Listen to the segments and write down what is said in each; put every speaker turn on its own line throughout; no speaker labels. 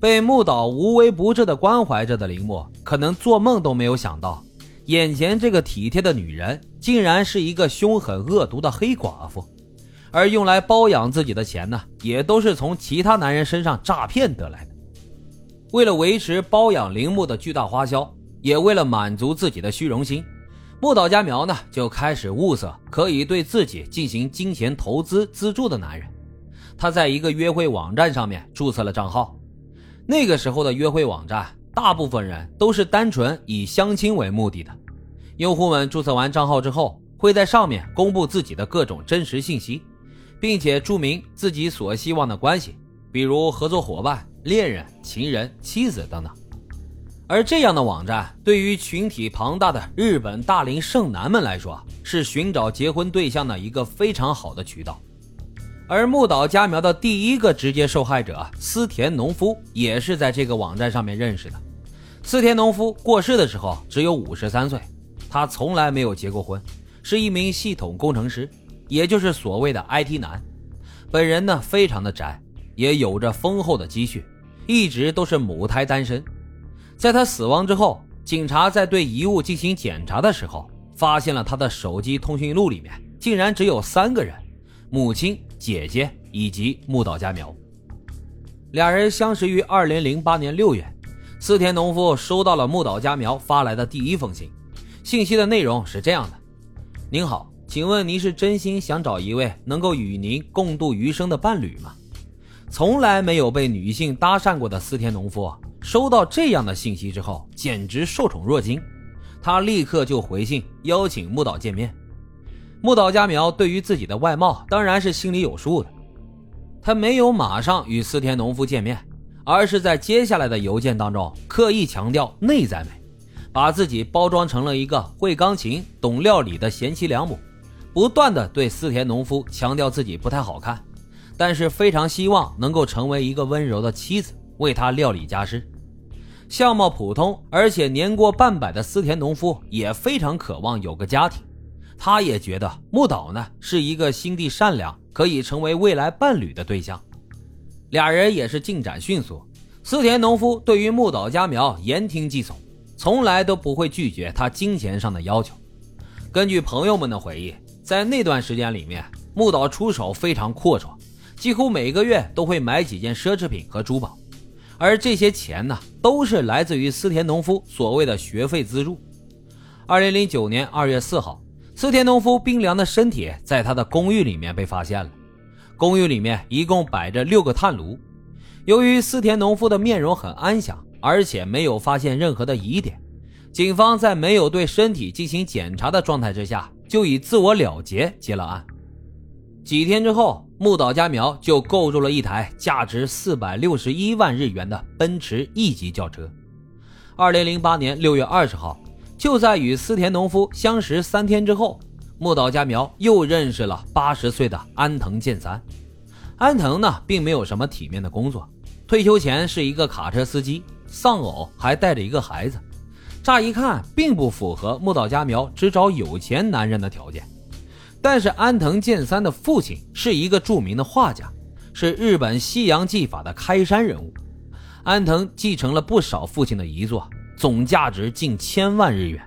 被木岛无微不至的关怀着的铃木，可能做梦都没有想到，眼前这个体贴的女人，竟然是一个凶狠恶毒的黑寡妇，而用来包养自己的钱呢，也都是从其他男人身上诈骗得来的。为了维持包养铃木的巨大花销，也为了满足自己的虚荣心，木岛佳苗呢就开始物色可以对自己进行金钱投资资助的男人。他在一个约会网站上面注册了账号。那个时候的约会网站，大部分人都是单纯以相亲为目的的。用户们注册完账号之后，会在上面公布自己的各种真实信息，并且注明自己所希望的关系，比如合作伙伴、恋人、情人、妻子等等。而这样的网站，对于群体庞大的日本大龄剩男们来说，是寻找结婚对象的一个非常好的渠道。而木岛佳苗的第一个直接受害者思田农夫也是在这个网站上面认识的。思田农夫过世的时候只有五十三岁，他从来没有结过婚，是一名系统工程师，也就是所谓的 IT 男。本人呢非常的宅，也有着丰厚的积蓄，一直都是母胎单身。在他死亡之后，警察在对遗物进行检查的时候，发现了他的手机通讯录里面竟然只有三个人：母亲。姐姐以及木岛佳苗，两人相识于二零零八年六月。四田农夫收到了木岛佳苗发来的第一封信，信息的内容是这样的：“您好，请问您是真心想找一位能够与您共度余生的伴侣吗？”从来没有被女性搭讪过的四田农夫收到这样的信息之后，简直受宠若惊。他立刻就回信邀请木岛见面。木岛佳苗对于自己的外貌当然是心里有数的，他没有马上与思田农夫见面，而是在接下来的邮件当中刻意强调内在美，把自己包装成了一个会钢琴、懂料理的贤妻良母，不断的对思田农夫强调自己不太好看，但是非常希望能够成为一个温柔的妻子，为他料理家事。相貌普通而且年过半百的思田农夫也非常渴望有个家庭。他也觉得木岛呢是一个心地善良，可以成为未来伴侣的对象。俩人也是进展迅速。思田农夫对于木岛佳苗言听计从，从来都不会拒绝他金钱上的要求。根据朋友们的回忆，在那段时间里面，木岛出手非常阔绰，几乎每个月都会买几件奢侈品和珠宝，而这些钱呢，都是来自于思田农夫所谓的学费资助。二零零九年二月四号。四田农夫冰凉的身体在他的公寓里面被发现了。公寓里面一共摆着六个炭炉。由于四田农夫的面容很安详，而且没有发现任何的疑点，警方在没有对身体进行检查的状态之下，就以自我了结结了案。几天之后，木岛佳苗就购入了一台价值四百六十一万日元的奔驰 E 级轿车。二零零八年六月二十号。就在与思田农夫相识三天之后，木岛佳苗又认识了八十岁的安藤健三。安藤呢，并没有什么体面的工作，退休前是一个卡车司机，丧偶，还带着一个孩子。乍一看，并不符合木岛佳苗只找有钱男人的条件。但是安藤健三的父亲是一个著名的画家，是日本西洋技法的开山人物。安藤继承了不少父亲的遗作。总价值近千万日元。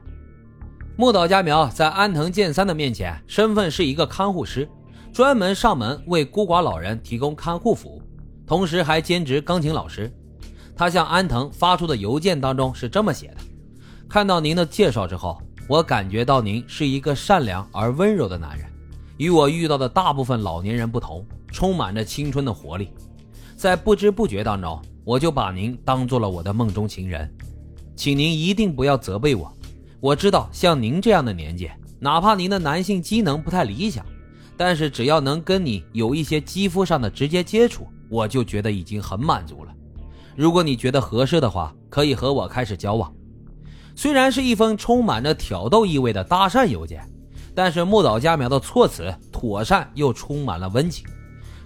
木岛佳苗在安藤健三的面前，身份是一个看护师，专门上门为孤寡老人提供看护服务，同时还兼职钢琴老师。他向安藤发出的邮件当中是这么写的：“看到您的介绍之后，我感觉到您是一个善良而温柔的男人，与我遇到的大部分老年人不同，充满着青春的活力。在不知不觉当中，我就把您当做了我的梦中情人。”请您一定不要责备我。我知道，像您这样的年纪，哪怕您的男性机能不太理想，但是只要能跟你有一些肌肤上的直接接触，我就觉得已经很满足了。如果你觉得合适的话，可以和我开始交往。虽然是一封充满着挑逗意味的搭讪邮件，但是木岛佳苗的措辞妥善又充满了温情，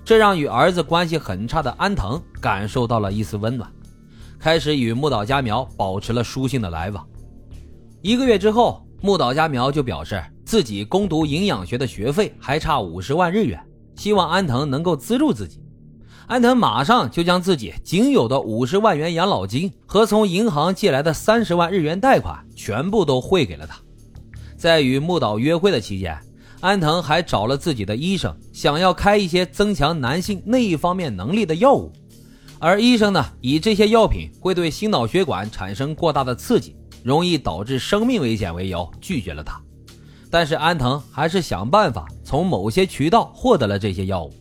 这让与儿子关系很差的安藤感受到了一丝温暖。开始与木岛佳苗保持了书信的来往。一个月之后，木岛佳苗就表示自己攻读营养学的学费还差五十万日元，希望安藤能够资助自己。安藤马上就将自己仅有的五十万元养老金和从银行借来的三十万日元贷款全部都汇给了他。在与木岛约会的期间，安藤还找了自己的医生，想要开一些增强男性那一方面能力的药物。而医生呢，以这些药品会对心脑血管产生过大的刺激，容易导致生命危险为由，拒绝了他。但是安藤还是想办法从某些渠道获得了这些药物。